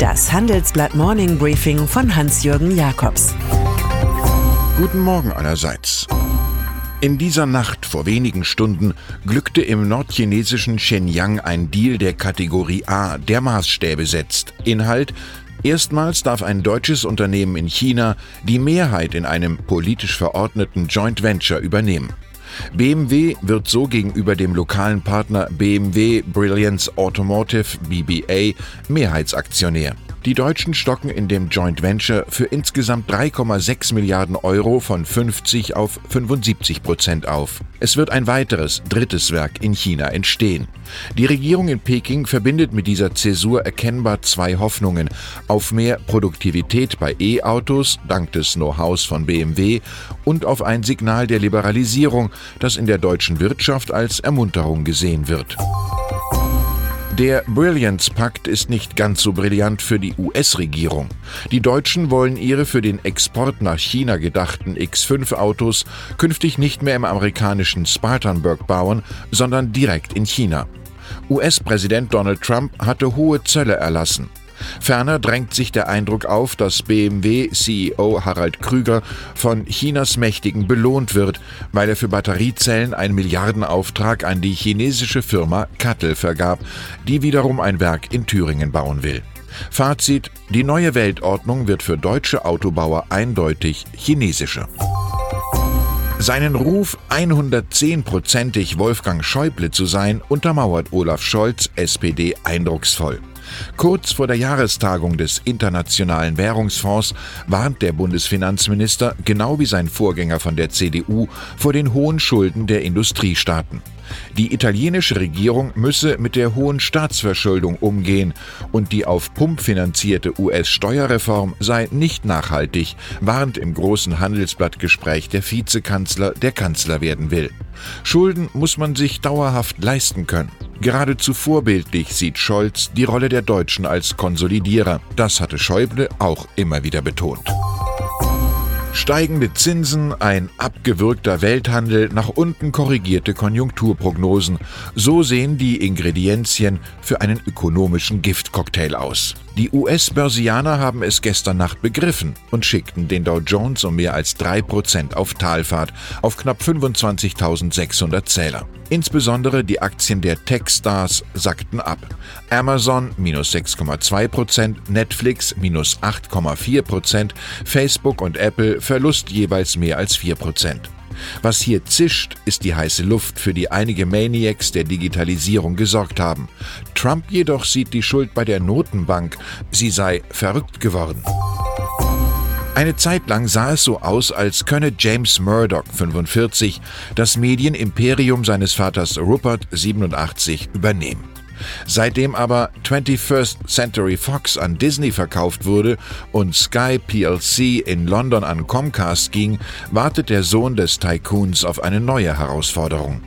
Das Handelsblatt Morning Briefing von Hans-Jürgen Jakobs. Guten Morgen allerseits. In dieser Nacht vor wenigen Stunden glückte im nordchinesischen Shenyang ein Deal der Kategorie A, der Maßstäbe setzt. Inhalt Erstmals darf ein deutsches Unternehmen in China die Mehrheit in einem politisch verordneten Joint Venture übernehmen. BMW wird so gegenüber dem lokalen Partner BMW Brilliance Automotive BBA Mehrheitsaktionär. Die Deutschen stocken in dem Joint Venture für insgesamt 3,6 Milliarden Euro von 50 auf 75 Prozent auf. Es wird ein weiteres, drittes Werk in China entstehen. Die Regierung in Peking verbindet mit dieser Zäsur erkennbar zwei Hoffnungen auf mehr Produktivität bei E-Autos dank des Know-hows von BMW und auf ein Signal der Liberalisierung, das in der deutschen Wirtschaft als Ermunterung gesehen wird. Der Brilliance-Pakt ist nicht ganz so brillant für die US-Regierung. Die Deutschen wollen ihre für den Export nach China gedachten X5-Autos künftig nicht mehr im amerikanischen Spartanburg bauen, sondern direkt in China. US-Präsident Donald Trump hatte hohe Zölle erlassen. Ferner drängt sich der Eindruck auf, dass BMW-CEO Harald Krüger von Chinas Mächtigen belohnt wird, weil er für Batteriezellen einen Milliardenauftrag an die chinesische Firma Kattel vergab, die wiederum ein Werk in Thüringen bauen will. Fazit: Die neue Weltordnung wird für deutsche Autobauer eindeutig chinesischer. Seinen Ruf, 110-prozentig Wolfgang Schäuble zu sein, untermauert Olaf Scholz, SPD, eindrucksvoll. Kurz vor der Jahrestagung des Internationalen Währungsfonds warnt der Bundesfinanzminister, genau wie sein Vorgänger von der CDU, vor den hohen Schulden der Industriestaaten. Die italienische Regierung müsse mit der hohen Staatsverschuldung umgehen und die auf Pump finanzierte US-Steuerreform sei nicht nachhaltig, warnt im großen Handelsblattgespräch der Vizekanzler, der Kanzler werden will. Schulden muss man sich dauerhaft leisten können. Geradezu vorbildlich sieht Scholz die Rolle der Deutschen als Konsolidierer. Das hatte Schäuble auch immer wieder betont. Steigende Zinsen, ein abgewürgter Welthandel, nach unten korrigierte Konjunkturprognosen. So sehen die Ingredienzien für einen ökonomischen Giftcocktail aus. Die US-Börsianer haben es gestern Nacht begriffen und schickten den Dow Jones um mehr als 3% auf Talfahrt auf knapp 25.600 Zähler. Insbesondere die Aktien der Tech-Stars sackten ab. Amazon minus 6,2%, Netflix minus 8,4%, Facebook und Apple Verlust jeweils mehr als 4%. Was hier zischt, ist die heiße Luft, für die einige Maniacs der Digitalisierung gesorgt haben. Trump jedoch sieht die Schuld bei der Notenbank, sie sei verrückt geworden. Eine Zeit lang sah es so aus, als könne James Murdoch 45 das Medienimperium seines Vaters Rupert 87 übernehmen. Seitdem aber 21st Century Fox an Disney verkauft wurde und Sky plc in London an Comcast ging, wartet der Sohn des Tycoons auf eine neue Herausforderung.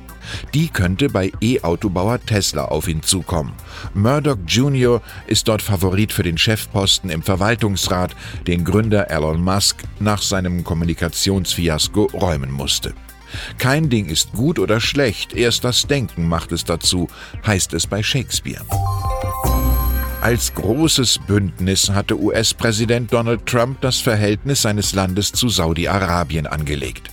Die könnte bei E-Autobauer Tesla auf ihn zukommen. Murdoch Jr. ist dort Favorit für den Chefposten im Verwaltungsrat, den Gründer Elon Musk nach seinem Kommunikationsfiasko räumen musste. Kein Ding ist gut oder schlecht, erst das Denken macht es dazu, heißt es bei Shakespeare. Als großes Bündnis hatte US-Präsident Donald Trump das Verhältnis seines Landes zu Saudi-Arabien angelegt.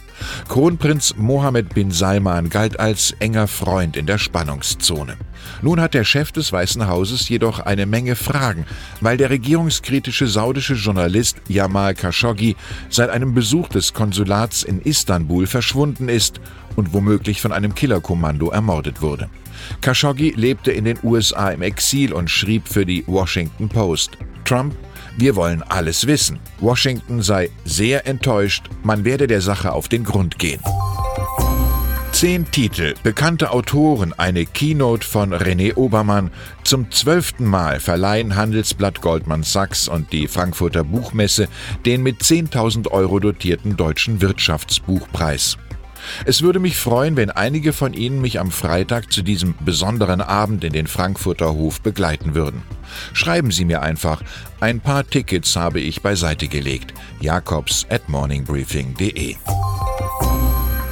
Kronprinz Mohammed bin Salman galt als enger Freund in der Spannungszone. Nun hat der Chef des Weißen Hauses jedoch eine Menge Fragen, weil der regierungskritische saudische Journalist Jamal Khashoggi seit einem Besuch des Konsulats in Istanbul verschwunden ist und womöglich von einem Killerkommando ermordet wurde. Khashoggi lebte in den USA im Exil und schrieb für die Washington Post. Trump wir wollen alles wissen. Washington sei sehr enttäuscht, man werde der Sache auf den Grund gehen. Zehn Titel, bekannte Autoren, eine Keynote von René Obermann. Zum zwölften Mal verleihen Handelsblatt Goldman Sachs und die Frankfurter Buchmesse den mit 10.000 Euro dotierten Deutschen Wirtschaftsbuchpreis. Es würde mich freuen, wenn einige von Ihnen mich am Freitag zu diesem besonderen Abend in den Frankfurter Hof begleiten würden. Schreiben Sie mir einfach. Ein paar Tickets habe ich beiseite gelegt. Jakobs at morningbriefing.de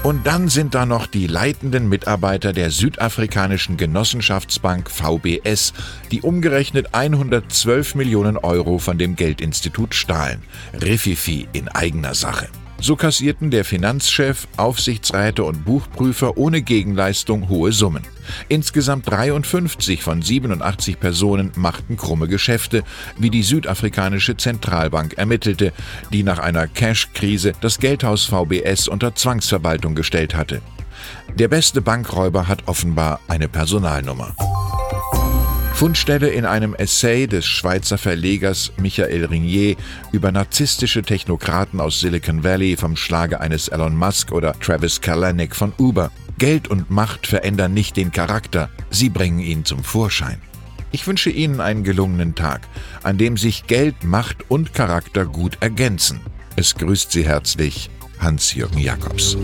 Und dann sind da noch die leitenden Mitarbeiter der südafrikanischen Genossenschaftsbank VBS, die umgerechnet 112 Millionen Euro von dem Geldinstitut stahlen. Rififi in eigener Sache. So kassierten der Finanzchef, Aufsichtsräte und Buchprüfer ohne Gegenleistung hohe Summen. Insgesamt 53 von 87 Personen machten krumme Geschäfte, wie die südafrikanische Zentralbank ermittelte, die nach einer Cash-Krise das Geldhaus VBS unter Zwangsverwaltung gestellt hatte. Der beste Bankräuber hat offenbar eine Personalnummer. Fundstelle in einem Essay des Schweizer Verlegers Michael Ringier über narzisstische Technokraten aus Silicon Valley vom Schlage eines Elon Musk oder Travis Kalanick von Uber. Geld und Macht verändern nicht den Charakter, sie bringen ihn zum Vorschein. Ich wünsche Ihnen einen gelungenen Tag, an dem sich Geld, Macht und Charakter gut ergänzen. Es grüßt Sie herzlich Hans-Jürgen Jakobs.